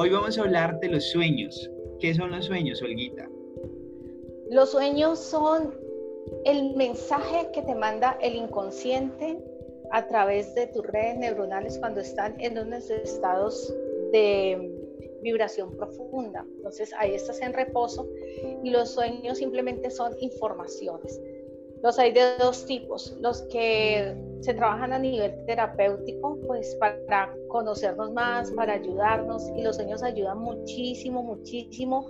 Hoy vamos a hablar de los sueños. ¿Qué son los sueños, Olguita? Los sueños son el mensaje que te manda el inconsciente a través de tus redes neuronales cuando están en unos estados de vibración profunda. Entonces ahí estás en reposo y los sueños simplemente son informaciones. Los hay de dos tipos, los que se trabajan a nivel terapéutico, pues para conocernos más, para ayudarnos y los sueños ayudan muchísimo, muchísimo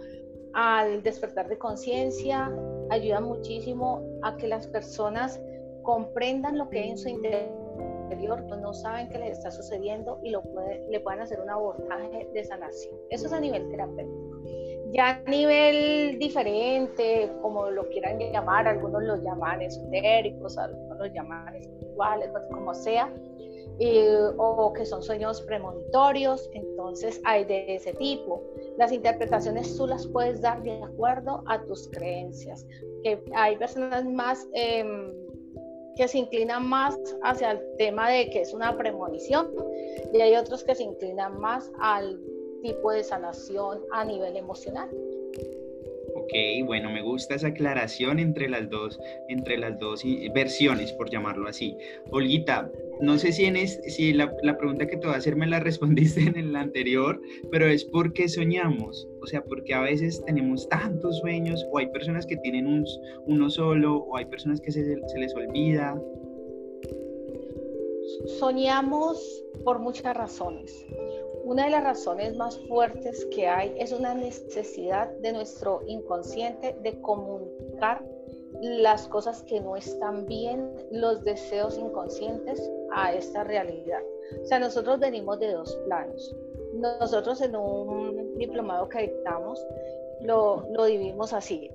al despertar de conciencia, ayudan muchísimo a que las personas comprendan lo que hay en su interior no saben qué les está sucediendo y lo le puedan hacer un abordaje de sanación. Eso es a nivel terapéutico. Ya a nivel diferente, como lo quieran llamar, algunos lo llaman esotéricos, algunos lo llaman espirituales, pues como sea, o que son sueños premonitorios, entonces hay de ese tipo. Las interpretaciones tú las puedes dar de acuerdo a tus creencias, que hay personas más... Eh, que se inclinan más hacia el tema de que es una premonición y hay otros que se inclinan más al tipo de sanación a nivel emocional. Ok, bueno, me gusta esa aclaración entre las dos, entre las dos versiones, por llamarlo así. Olguita, no sé si, en si la, pregunta que te voy a hacer me la respondiste en el anterior, pero es por qué soñamos. O sea, porque a veces tenemos tantos sueños, o hay personas que tienen un, uno solo, o hay personas que se, se les olvida. Soñamos por muchas razones. Una de las razones más fuertes que hay es una necesidad de nuestro inconsciente de comunicar las cosas que no están bien, los deseos inconscientes a esta realidad. O sea, nosotros venimos de dos planos. Nosotros en un diplomado que dictamos lo, lo dividimos así.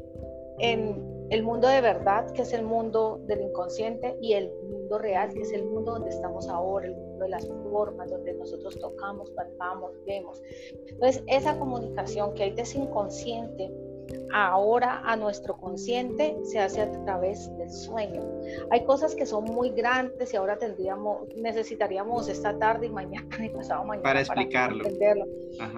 En el mundo de verdad, que es el mundo del inconsciente, y el mundo real, que es el mundo donde estamos ahora, el mundo de las formas, donde nosotros tocamos, palpamos, vemos. Entonces, esa comunicación que hay de ese inconsciente ahora a nuestro consciente se hace a través del sueño. Hay cosas que son muy grandes y ahora tendríamos, necesitaríamos esta tarde y mañana y pasado mañana para explicarlo. entenderlo,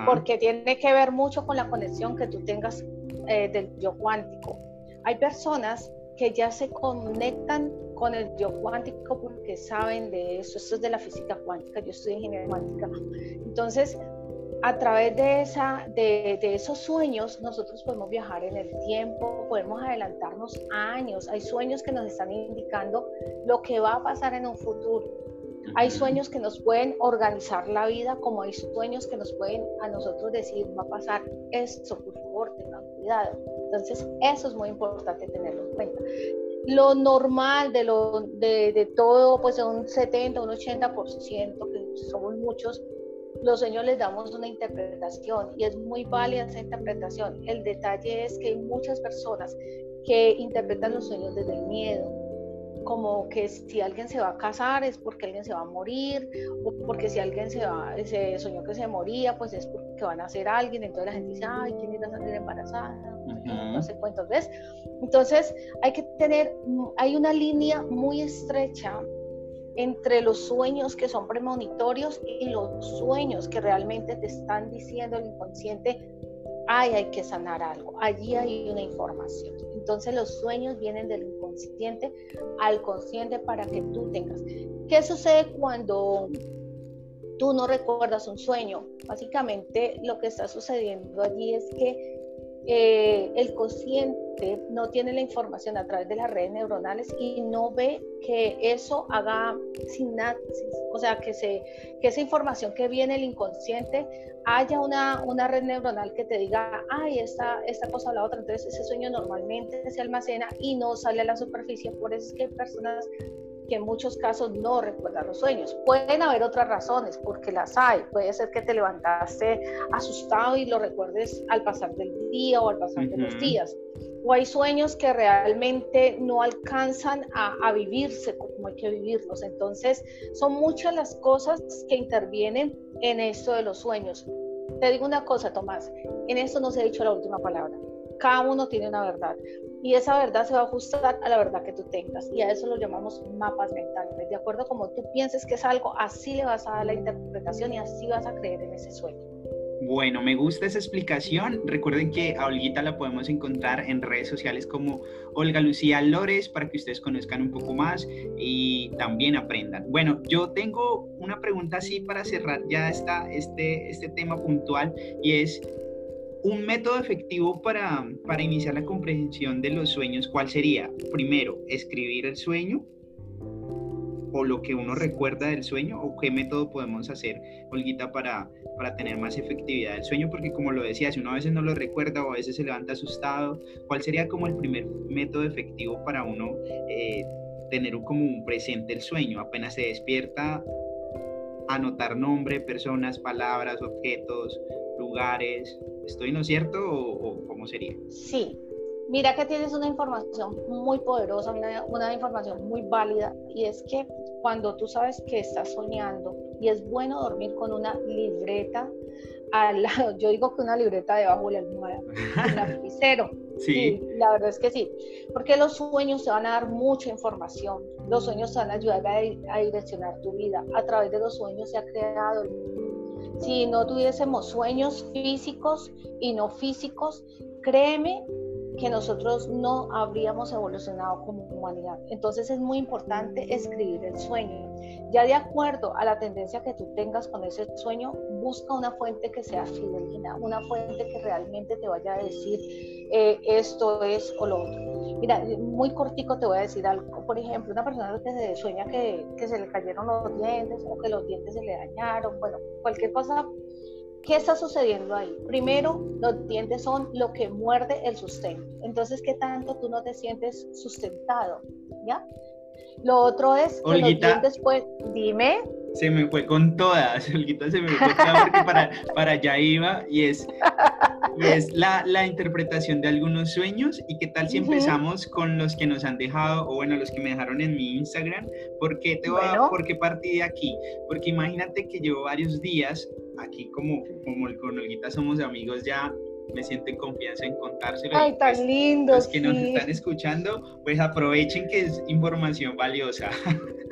porque tiene que ver mucho con la conexión que tú tengas eh, del yo cuántico. Hay personas que ya se conectan con el yo cuántico porque saben de eso. Esto es de la física cuántica, yo estoy ingeniería cuántica. Entonces, a través de, esa, de, de, esos sueños, nosotros podemos viajar en el tiempo, podemos adelantarnos años. Hay sueños que nos están indicando lo que va a pasar en un futuro. Hay sueños que nos pueden organizar la vida, como hay sueños que nos pueden a nosotros decir, va a pasar esto, por favor, tengan cuidado. Entonces, eso es muy importante tenerlo en cuenta. Lo normal de, lo, de, todo, pues un 70, un 80%, que somos muchos, los sueños les damos una interpretación y es muy válida esa interpretación. El detalle es que hay muchas personas que interpretan los sueños desde el miedo, como que si alguien se va a casar es porque alguien se va a morir, o porque si alguien se, va, se soñó que se moría, pues es porque van a ser alguien, entonces la gente dice, ay, ¿quién irá a salir embarazada? No sé cuántos ves. Entonces hay que tener, hay una línea muy estrecha entre los sueños que son premonitorios y los sueños que realmente te están diciendo el inconsciente, ay, hay que sanar algo, allí hay una información. Entonces los sueños vienen del inconsciente al consciente para que tú tengas. ¿Qué sucede cuando tú no recuerdas un sueño? Básicamente lo que está sucediendo allí es que eh, el consciente no tiene la información a través de las redes neuronales y no ve que eso haga sinapsis, o sea, que, se, que esa información que viene el inconsciente haya una, una red neuronal que te diga, ay, esta, esta cosa o la otra, entonces ese sueño normalmente se almacena y no sale a la superficie, por eso es que hay personas que en muchos casos no recuerdan los sueños. Pueden haber otras razones, porque las hay. Puede ser que te levantaste asustado y lo recuerdes al pasar del día o al pasar de los días. O hay sueños que realmente no alcanzan a, a vivirse como hay que vivirlos. Entonces, son muchas las cosas que intervienen en esto de los sueños. Te digo una cosa, Tomás, en esto no se ha dicho la última palabra. Cada uno tiene una verdad y esa verdad se va a ajustar a la verdad que tú tengas y a eso lo llamamos mapas mentales. De acuerdo como tú pienses que es algo, así le vas a dar la interpretación y así vas a creer en ese sueño. Bueno, me gusta esa explicación. Recuerden que a Olguita la podemos encontrar en redes sociales como Olga Lucía Lores para que ustedes conozcan un poco más y también aprendan. Bueno, yo tengo una pregunta así para cerrar ya esta, este, este tema puntual y es un método efectivo para, para iniciar la comprensión de los sueños. ¿Cuál sería? Primero, escribir el sueño o lo que uno recuerda del sueño o qué método podemos hacer, Olguita, para, para tener más efectividad del sueño, porque como lo decía, si uno a veces no lo recuerda o a veces se levanta asustado, ¿cuál sería como el primer método efectivo para uno eh, tener como un presente el sueño? Apenas se despierta, anotar nombre, personas, palabras, objetos, lugares. ¿Estoy no cierto o, o cómo sería? Sí, Mira que tienes una información muy poderosa, una, información muy válida, y es que cuando tú sabes que estás soñando, y es bueno dormir con una libreta al lado, yo digo que una libreta debajo de la almohada, un lapicero. Sí. La verdad es que sí, porque los sueños te van a dar mucha información, los sueños te van a ayudar a, a direccionar tu vida, a través de los sueños se ha creado el mundo. Si no tuviésemos sueños físicos y no físicos, créeme que nosotros no habríamos evolucionado como humanidad. Entonces es muy importante escribir el sueño. Ya de acuerdo a la tendencia que tú tengas con ese sueño, busca una fuente que sea fidelina, una fuente que realmente te vaya a decir eh, esto es o lo otro. Mira, muy cortico te voy a decir algo. Por ejemplo, una persona que se sueña que, que se le cayeron los dientes o que los dientes se le dañaron, bueno, cualquier cosa ¿Qué está sucediendo ahí? Primero, los dientes son lo que muerde el sustento. Entonces, ¿qué tanto tú no te sientes sustentado? ¿Ya? Lo otro es que los dientes, pues, dime. Se me fue con todas, Olguita se me fue con todas porque para, para allá iba y es, es la, la, interpretación de algunos sueños y qué tal si empezamos con los que nos han dejado, o bueno, los que me dejaron en mi Instagram, ¿por qué, te ¿por qué partí de aquí? Porque imagínate que llevo varios días aquí como, como con Olguita somos amigos ya, me siento en confianza en contárselo. Ay, tan pues, lindo. Los que nos están escuchando, pues aprovechen que es información valiosa.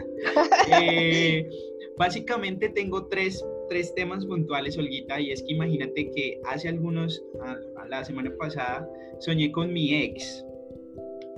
Eh, básicamente tengo tres, tres, temas puntuales, Olguita, y es que imagínate que hace algunos, a, la semana pasada, soñé con mi ex.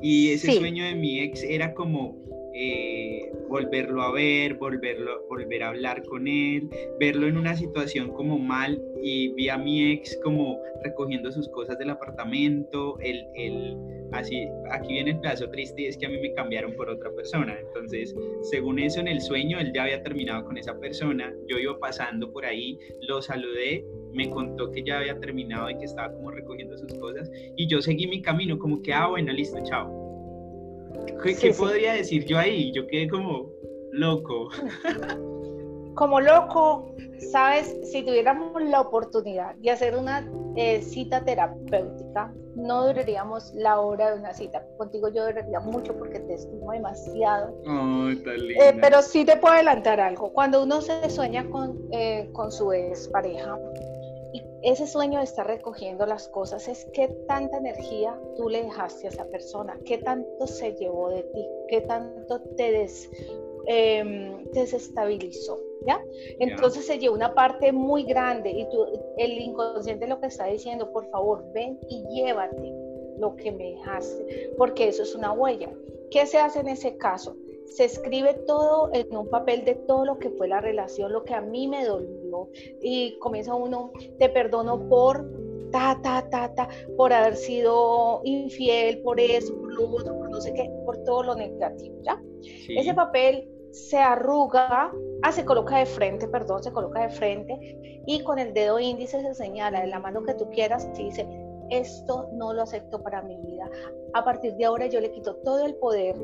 Y ese sueño de mi ex era como eh, volverlo a ver, volverlo, volver a hablar con él, verlo en una situación como mal y vi a mi ex como recogiendo sus cosas del apartamento, el, el, así, aquí viene el pedazo triste y es que a mí me cambiaron por otra persona, entonces según eso en el sueño él ya había terminado con esa persona, yo iba pasando por ahí, lo saludé, me contó que ya había terminado y que estaba como recogiendo sus cosas y yo seguí mi camino como que, ah, bueno, listo, chao ¿Qué, podría decir yo ahí? Yo quedé como loco. Como loco, sabes, si tuviéramos la oportunidad de hacer una eh, cita terapéutica, no duraríamos la hora de una cita. Contigo yo duraría mucho porque te estimo demasiado. Oh, eh, pero sí te puedo adelantar algo. Cuando uno se sueña con, eh, con su pareja ese sueño de estar recogiendo las cosas es qué tanta energía tú le dejaste a esa persona, qué tanto se llevó de ti, qué tanto te, em, desestabilizó. ¿Ya? Entonces se llevó una parte muy grande y tú, el inconsciente lo que está diciendo, por favor, ven y llévate lo que me dejaste, porque eso es una huella. ¿Qué se hace en ese caso? Se escribe todo en un papel de todo lo que fue la relación, lo que a mí me dolió y comienza uno, te perdono por ta, ta, ta, ta, por haber sido infiel, por eso, por lo otro, por no sé qué, por todo lo negativo, ¿ya? Ese papel se arruga, ah, se coloca de frente, perdón, se coloca de frente y con el dedo índice se señala en la mano que tú quieras, y dice, esto no lo acepto para mi vida. A partir de ahora yo le quito todo el poder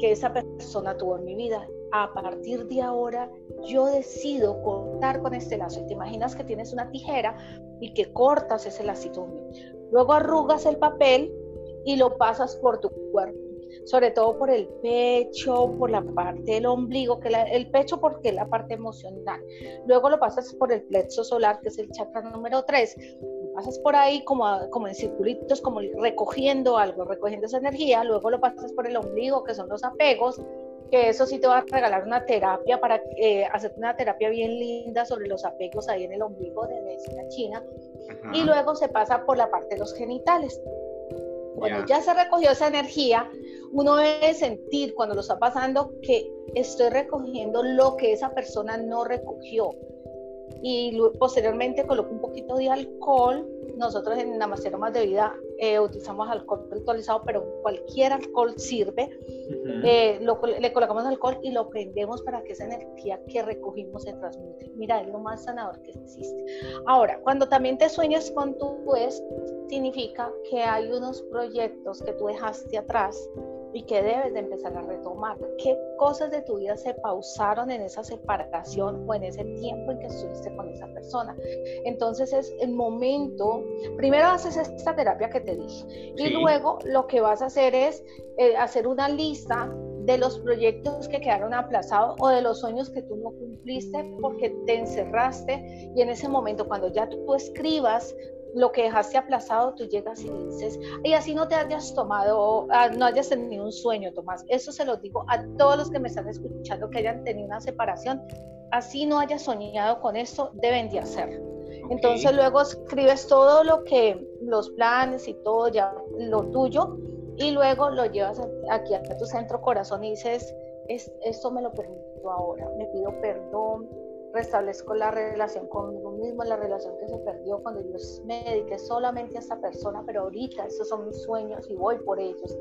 que esa persona tuvo en mi vida a partir de ahora yo decido cortar con este lazo. Y te imaginas que tienes una tijera y que cortas ese lacito. Luego arrugas el papel y lo pasas por tu cuerpo, sobre todo por el pecho, por la parte del ombligo, que el pecho porque es la parte emocional. Luego lo pasas por el plexo solar, que es el chakra número 3. Lo pasas por ahí como, como en circulitos, como recogiendo algo, recogiendo esa energía. Luego lo pasas por el ombligo, que son los apegos que eso sí te va a regalar una terapia para eh, hacer una terapia bien linda sobre los apegos ahí en el ombligo de medicina china. Y luego se pasa por la parte de los genitales. Bueno, ya se recogió esa energía, uno debe sentir cuando lo está pasando que estoy recogiendo lo que esa persona no recogió. Y posteriormente coloco un poquito de alcohol. Nosotros en Namaste de Vida eh, utilizamos alcohol ritualizado, pero cualquier alcohol sirve. Eh, le colocamos alcohol y lo prendemos para que esa energía que recogimos se transmute. Mira, es lo más sanador que existe. Ahora, cuando también te sueñas con tu ex, significa que hay unos proyectos que tú dejaste atrás y que debes de empezar a retomar. ¿Qué cosas de tu vida se pausaron en esa separación o en ese tiempo en que estuviste con esa persona? Entonces es el momento, primero haces esta terapia que te dije y luego lo que vas a hacer es eh, hacer una lista de los proyectos que quedaron aplazados o de los sueños que tú no cumpliste porque te encerraste y en ese momento cuando ya tú escribas lo que dejaste aplazado, tú llegas y dices, y así no te hayas tomado, ah, no hayas tenido un sueño, Tomás. Eso se lo digo a todos los que me están escuchando que hayan tenido una separación, así no hayas soñado con esto, deben de hacerlo. Entonces luego escribes todo lo que, los planes y todo, ya lo tuyo, y luego lo llevas aquí a tu centro corazón y dices, esto me lo permito ahora, me pido perdón, restablezco la relación conmigo mismo, la relación que se perdió cuando yo me dediqué solamente a esta persona, pero ahorita esos son mis sueños y voy por ellos.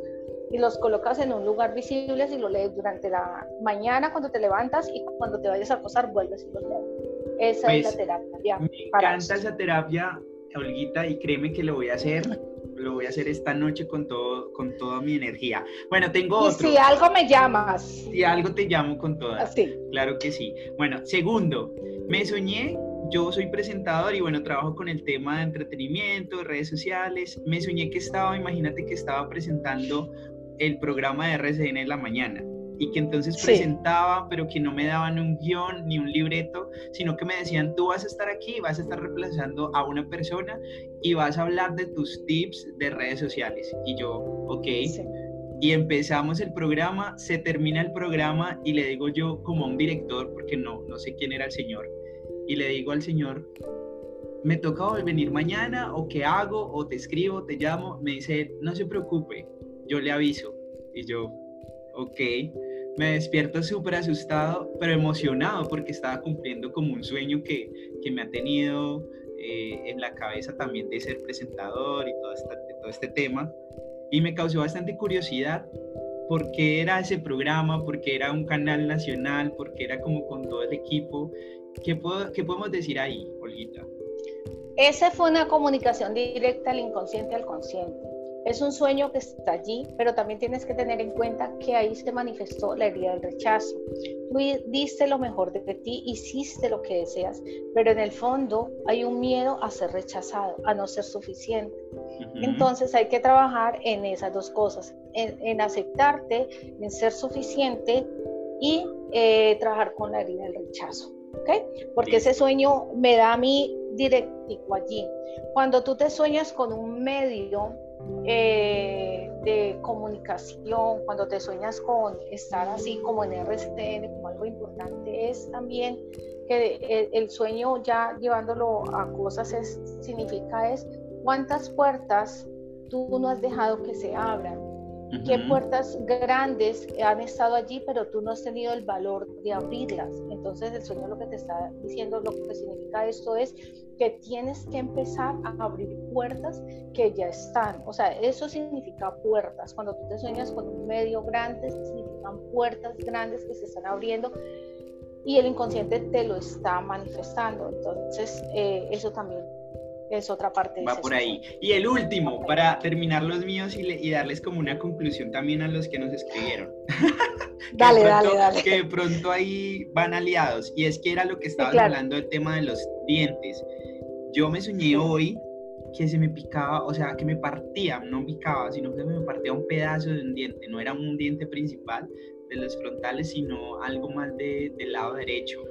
Y los colocas en un lugar visible y lo lees durante la mañana cuando te levantas y cuando te vayas a acostar vuelves y los lees. Esa es la pues, terapia. Me encanta esa terapia, Olguita, y créeme que lo voy a hacer lo voy a hacer esta noche con todo, con toda mi energía. Bueno, tengo y Si algo me llamas. Si algo te llamo con toda. Sí. Claro que sí. Bueno, segundo, me soñé. Yo soy presentador y bueno, trabajo con el tema de entretenimiento, redes sociales. Me soñé que estaba, imagínate que estaba presentando el programa de RCN en la mañana y que entonces presentaba, pero que no me daban un guion ni un libreto, sino que me decían, tú vas a estar aquí, vas a estar reemplazando a una persona y vas a hablar de tus tips de redes sociales. Y yo, ok. Y empezamos el programa, se termina el programa y le digo yo como a un director, porque no, no sé quién era el señor, y le digo al señor, me toca venir mañana o qué hago o te escribo, te llamo, me dice, no se preocupe, yo le aviso. Y yo, ok me despierto súper asustado, pero emocionado porque estaba cumpliendo como un sueño que, que me ha tenido eh, en la cabeza también de ser presentador y todo, todo este tema. Y me causó bastante curiosidad por qué era ese programa, por qué era un canal nacional, por qué era como con todo el equipo. ¿Qué, puedo, qué podemos decir ahí, Olguita? Esa fue una comunicación directa al inconsciente al consciente. Es un sueño que está allí, pero también tienes que tener en cuenta que ahí se manifestó la herida del rechazo. Tú diste lo mejor de ti, hiciste lo que deseas, pero en el fondo hay un miedo a ser rechazado, a no ser suficiente. Entonces hay que trabajar en esas dos cosas, en, aceptarte, en ser suficiente y eh, trabajar con la herida del rechazo. ¿okay? Porque ese sueño me da a mí directico allí. Cuando tú te sueñas con un medio, eh, de comunicación, cuando te sueñas con estar así como en RCN, como algo importante, es también que el, sueño ya llevándolo a cosas es, significa es cuántas puertas tú no has dejado que se abran, qué puertas grandes han estado allí, pero tú no has tenido el valor de abrirlas. Entonces el sueño lo que te está diciendo, lo que significa esto es que tienes que empezar a abrir puertas que ya están. O sea, eso significa puertas. Cuando tú te sueñas con un medio grande, significan puertas grandes que se están abriendo y el inconsciente te lo está manifestando. Entonces, eh, eso también es otra parte. Va por ahí. Y el último, para terminar los míos y, darles como una conclusión también a los que nos escribieron. dale, dale, dale. Que de pronto ahí van aliados. Y es que era lo que estabas hablando del tema de los dientes. Yo me soñé hoy que se me picaba, o sea, que me partía, no picaba, sino que me partía un pedazo de un diente, no era un diente principal de los frontales, sino algo más de, del lado derecho.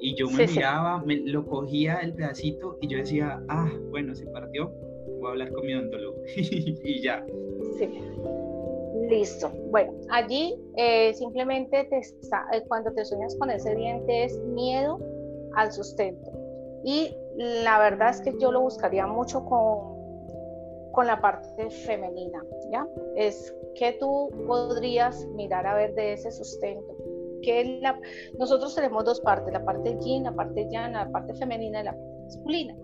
Y yo me miraba, me, lo cogía el pedacito y yo decía, ah, bueno, se partió, voy a hablar con mi odontólogo y ya. Sí. Listo. Bueno, allí eh, simplemente te eh, cuando te sueñas con ese diente es miedo al sustento. Y la verdad es que yo lo buscaría mucho con, con la parte femenina, ¿ya? Es que tú podrías mirar a ver de ese sustento. Que la, nosotros tenemos dos partes, la parte yin, la parte yang, la parte femenina y la parte masculina.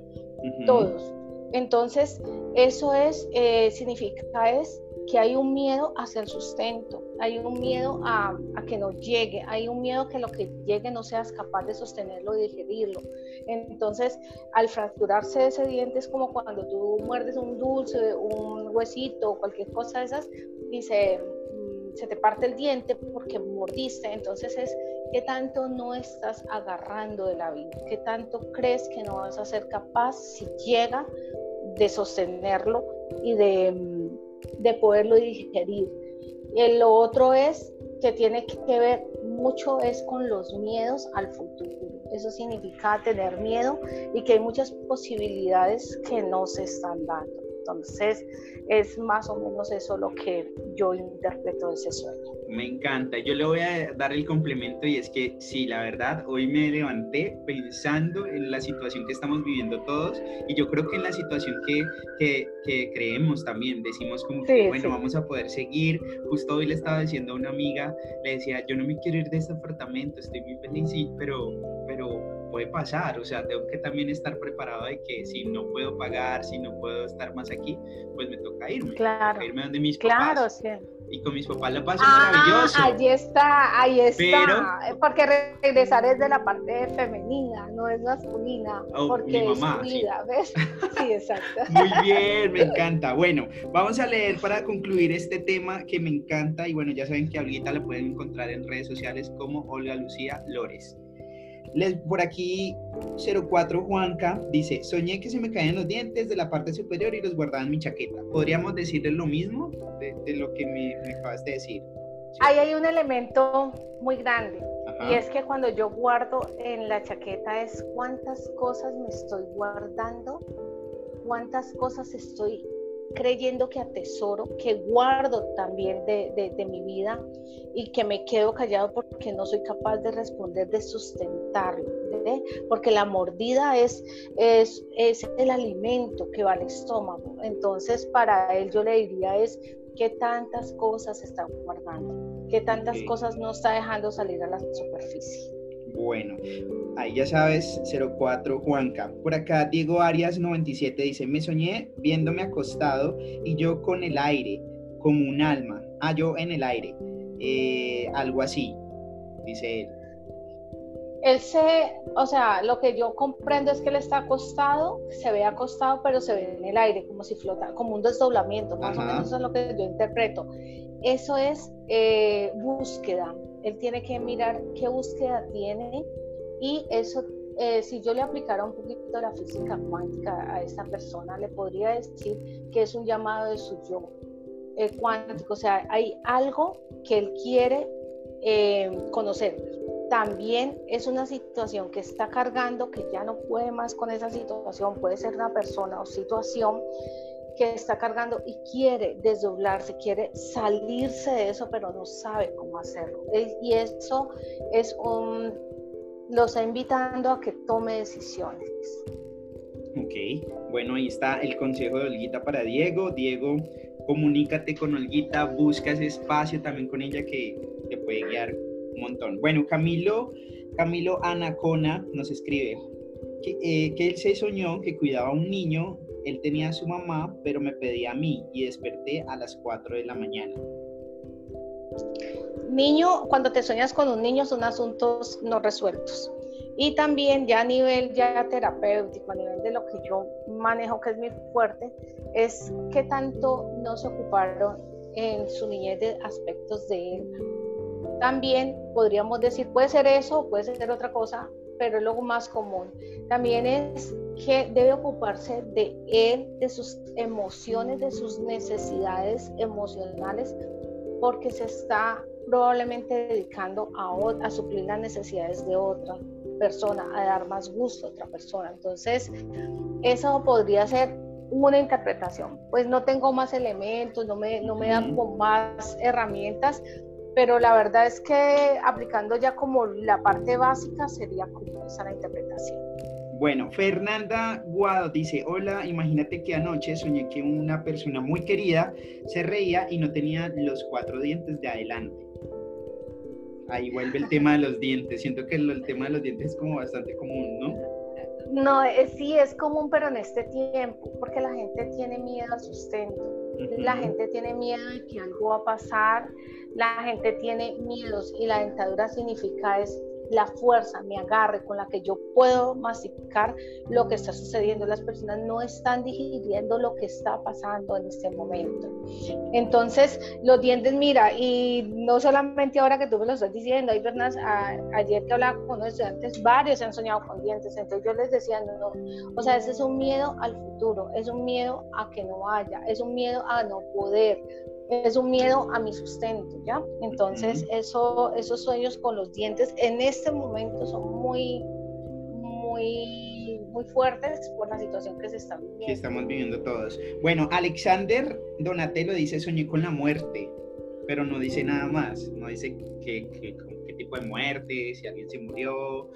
Todos. Entonces, eso es, eh, significa es que hay un miedo hacia el sustento, hay un miedo a, que no llegue, hay un miedo que lo que llegue no seas capaz de sostenerlo y digerirlo. Entonces, al fracturarse ese diente es como cuando tú muerdes un dulce, un huesito, cualquier cosa de esas, y se, se te parte el diente porque mordiste. Entonces es qué tanto no estás agarrando de la vida, qué tanto crees que no vas a ser capaz si llega de sostenerlo y de de poderlo digerir. Y lo otro es que tiene que ver mucho es con los miedos al futuro. Eso significa tener miedo y que hay muchas posibilidades que no se están dando. Entonces, es más o menos eso lo que yo interpreto de ese sueño. Me encanta. Yo le voy a dar el complemento y es que sí, la verdad, hoy me levanté pensando en la situación que estamos viviendo todos y yo creo que en la situación que, que, que creemos también, decimos como que, bueno, vamos a poder seguir. Justo hoy le estaba diciendo a una amiga, le decía, yo no me quiero ir de este apartamento, estoy muy feliz, sí, pero, pero puede pasar, o sea, tengo que también estar preparado de que si no puedo pagar, si no puedo estar más aquí, pues me toca irme. Claro. irme donde mis claro, papás. Sí. Y con mis papás la paso ah, maravilloso. Ahí está, ahí está. porque regresar es de la parte femenina, no es masculina. Oh, porque mi mamá, es vida, ¿ves? Sí, exacto. Muy bien, me encanta. Bueno, vamos a leer para concluir este tema que me encanta. Y bueno, ya saben que ahorita la pueden encontrar en redes sociales como Olga Lucía Lores. Les, por aquí 04 Juanca dice, soñé que se me caían los dientes de la parte superior y los guardaba en mi chaqueta. ¿Podríamos decirle lo mismo de, lo que me, acabas de decir? Ahí hay un elemento muy grande y es que cuando yo guardo en la chaqueta es cuántas cosas me estoy guardando, cuántas cosas estoy creyendo que atesoro, que guardo también de, de, mi vida y que me quedo callado porque no soy capaz de responder, de sustentarlo, porque la mordida es, es, es el alimento que va al estómago. Entonces, para él yo le diría es qué tantas cosas está guardando, qué tantas cosas no está dejando salir a la superficie. Bueno, ahí ya sabes, 04 Juanca. Por acá Diego Arias 97 dice, me soñé viéndome acostado y yo con el aire, como un alma. Ah, yo en el aire. Eh, algo así, dice él. Él se, o sea, lo que yo comprendo es que él está acostado, se ve acostado, pero se ve en el aire, como si flota, como un desdoblamiento, más o menos eso es lo que yo interpreto. Eso es eh, búsqueda, él tiene que mirar qué búsqueda tiene y eso, eh, si yo le aplicara un poquito la física cuántica a esta persona, le podría decir que es un llamado de su yo eh, cuántico, o sea, hay algo que él quiere eh, conocer. También es una situación que está cargando, que ya no puede más con esa situación, puede ser una persona o situación que está cargando y quiere desdoblarse, quiere salirse de eso, pero no sabe cómo hacerlo. Y eso es un, lo está invitando a que tome decisiones. Ok, bueno, ahí está el consejo de Olguita para Diego. Diego, comunícate con Olguita, busca ese espacio también con ella que te puede guiar un montón. Bueno, Camilo, Camilo Anacona nos escribe que, eh, él se soñó que cuidaba a un niño él tenía a su mamá, pero me pedía a mí y desperté a las 4 de la mañana. Niño, cuando te sueñas con un niño son asuntos no resueltos. Y también ya a nivel ya terapéutico, a nivel de lo que yo manejo, que es muy fuerte, es que tanto no se ocuparon en su niñez de aspectos de él. También podríamos decir, puede ser eso, puede ser otra cosa, pero es lo más común. También es que debe ocuparse de él, de sus emociones, de sus necesidades emocionales, porque se está probablemente dedicando a, a suplir las necesidades de otra persona, a dar más gusto a otra persona. Entonces, eso podría ser una interpretación. Pues no tengo más elementos, no me, no me dan con más herramientas, pero la verdad es que aplicando ya como la parte básica sería como esa la interpretación. Bueno, Fernanda Guado dice, hola, imagínate que anoche soñé que una persona muy querida se reía y no tenía los cuatro dientes de adelante. Ahí vuelve el tema de los dientes. Siento que el, tema de los dientes es como bastante común, ¿no? No, eh, sí es común, pero en este tiempo, porque la gente tiene miedo al sustento. La gente tiene miedo de que algo va a pasar, la gente tiene miedos y la dentadura significa es la fuerza, mi agarre con la que yo puedo masticar lo que está sucediendo. Las personas no están digiriendo lo que está pasando en este momento. Entonces, los dientes, mira, y no solamente ahora que tú me lo estás diciendo, hay personas, ayer que hablaba con unos estudiantes, varios han soñado con dientes, entonces yo les decía, no, no, o sea, ese es un miedo al futuro, es un miedo a que no haya, es un miedo a no poder, es un miedo a mi sustento, ¿ya? Entonces, eso, esos sueños con los dientes en este momento son muy, muy, muy fuertes por la situación que se está viviendo. Que estamos viviendo todos. Bueno, Alexander Donatello dice, soñé con la muerte, pero no dice nada más, no dice qué, tipo de muerte, si alguien se murió,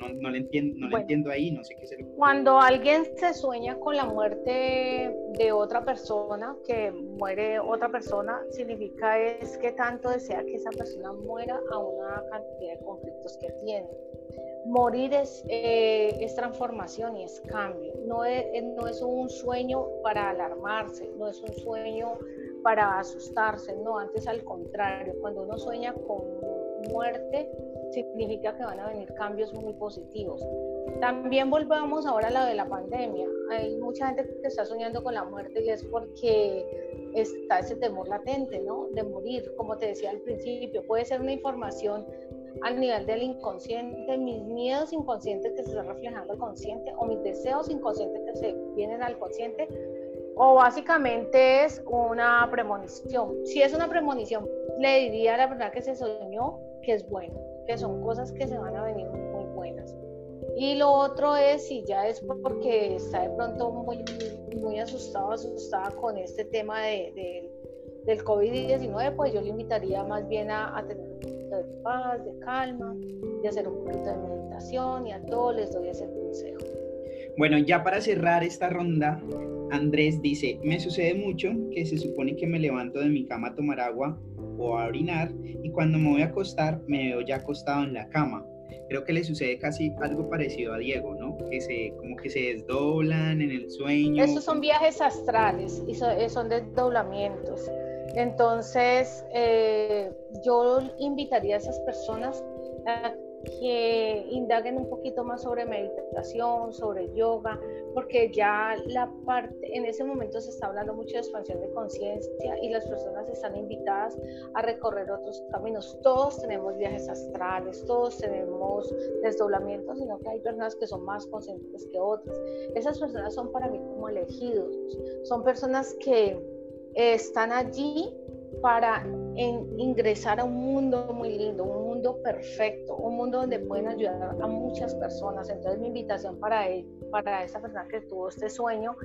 no, no, le entiendo, no le entiendo ahí, no sé qué se Cuando alguien se sueña con la muerte de otra persona, que muere otra persona, significa es que tanto desea que esa persona muera a una cantidad de conflictos que tiene. Morir es, eh, es transformación y es cambio. No es, no es un sueño para alarmarse, no es un sueño para asustarse, no, antes al contrario, cuando uno sueña con muerte, significa que van a venir cambios muy positivos. También volvamos ahora a la de la pandemia. Hay mucha gente que está soñando con la muerte y es porque está ese temor latente, ¿no? De morir, como te decía al principio. Puede ser una información al nivel del inconsciente, mis miedos inconscientes que se están reflejando al consciente o mis deseos inconscientes que se vienen al consciente o básicamente es una premonición. Si es una premonición, le diría a la verdad que se soñó que es bueno que son cosas que se van a venir muy buenas. Y lo otro es, si ya es porque está de pronto muy, muy asustado, asustada con este tema de, del COVID-19, pues yo le invitaría más bien a, tener un poquito de paz, de calma, de hacer un poquito de meditación y a todos les doy ese consejo. Bueno, ya para cerrar esta ronda, Andrés dice, me sucede mucho que se supone que me levanto de mi cama a tomar agua o a orinar y cuando me voy a acostar me veo ya acostado en la cama. Creo que le sucede casi algo parecido a Diego, ¿no? Que se, como que se desdoblan en el sueño. Esos son viajes astrales y son, son desdoblamientos. Entonces, eh, yo invitaría a esas personas a que indaguen un poquito más sobre meditación, sobre yoga, porque ya la parte, en ese momento se está hablando mucho de expansión de conciencia y las personas están invitadas a recorrer otros caminos. Todos tenemos viajes astrales, todos tenemos desdoblamientos, sino que hay personas que son más conscientes que otras. Esas personas son para mí como elegidos, son personas que están allí para ingresar a un mundo muy lindo, un mundo perfecto, un mundo donde pueden ayudar a muchas personas. Entonces mi invitación para, él, para esa persona que tuvo este sueño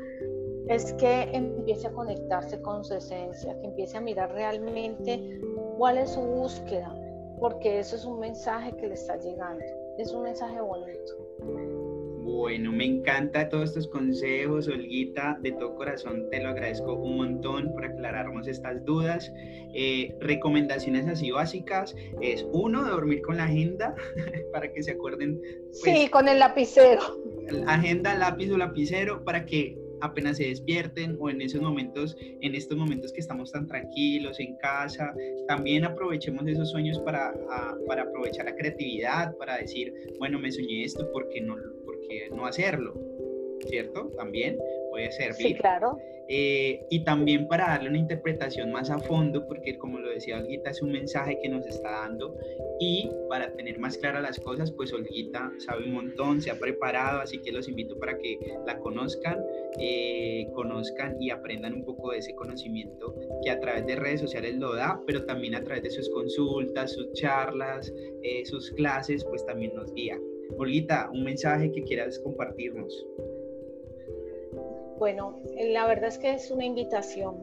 es que empiece a conectarse con su esencia, que empiece a mirar realmente cuál es su búsqueda, porque eso es un mensaje que le está llegando, es un mensaje bonito. Bueno, me encanta todos estos consejos, Olguita, de todo corazón te lo agradezco un montón por aclararnos estas dudas. Eh, recomendaciones así básicas es uno, dormir con la agenda para que se acuerden. Pues, sí, con el lapicero. Agenda, lápiz o lapicero para que apenas se despierten o en esos momentos, en estos momentos que estamos tan tranquilos en casa, también aprovechemos esos sueños para, para aprovechar la creatividad, para decir, bueno, me soñé esto porque no, porque no hacerlo, ¿cierto? También puede servir. Sí, claro. Eh, y también para darle una interpretación más a fondo, porque como lo decía Olguita, es un mensaje que nos está dando y para tener más claras las cosas, pues Olguita sabe un montón, se ha preparado, así que los invito para que la conozcan, eh, conozcan y aprendan un poco de ese conocimiento que a través de redes sociales lo da, pero también a través de sus consultas, sus charlas, eh, sus clases, pues también nos guía. Olguita, un mensaje que quieras compartirnos. Bueno, la verdad es que es una invitación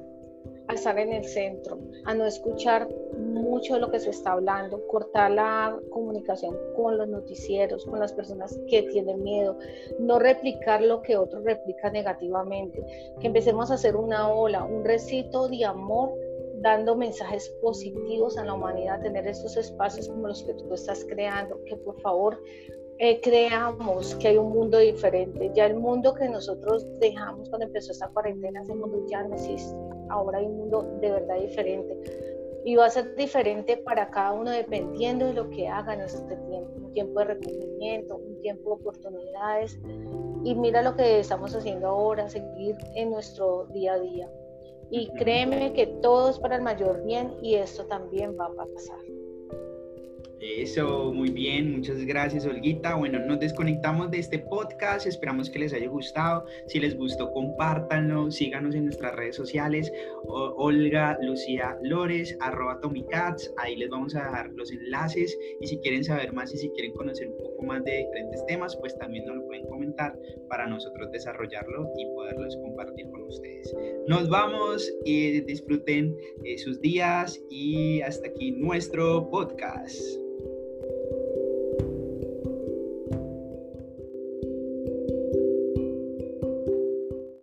a estar en el centro, a no escuchar mucho lo que se está hablando, cortar la comunicación con los noticieros, con las personas que tienen miedo, no replicar lo que otros replican negativamente, que empecemos a hacer una ola, un recito de amor dando mensajes positivos a la humanidad, tener estos espacios como los que tú estás creando, que por favor eh, creamos que hay un mundo diferente. Ya el mundo que nosotros dejamos cuando empezó esta cuarentena, ese mundo ya no existe. Ahora hay un mundo de verdad diferente. Y va a ser diferente para cada uno dependiendo de lo que haga en este tiempo. Un tiempo de recogimiento, un tiempo de oportunidades. Y mira lo que estamos haciendo ahora, seguir en nuestro día a día. Y créeme que todo es para el mayor bien y esto también va a pasar. Eso, muy bien, muchas gracias Olguita. Bueno, nos desconectamos de este podcast, esperamos que les haya gustado. Si les gustó, compártanlo, síganos en nuestras redes sociales, Olga Lucía Lores, arroba Tomicats, ahí les vamos a dejar los enlaces y si quieren saber más y si quieren conocer un poco más de diferentes temas, pues también nos lo pueden comentar para nosotros desarrollarlo y poderlos compartir con ustedes. Nos vamos y disfruten eh, sus días y hasta aquí nuestro podcast.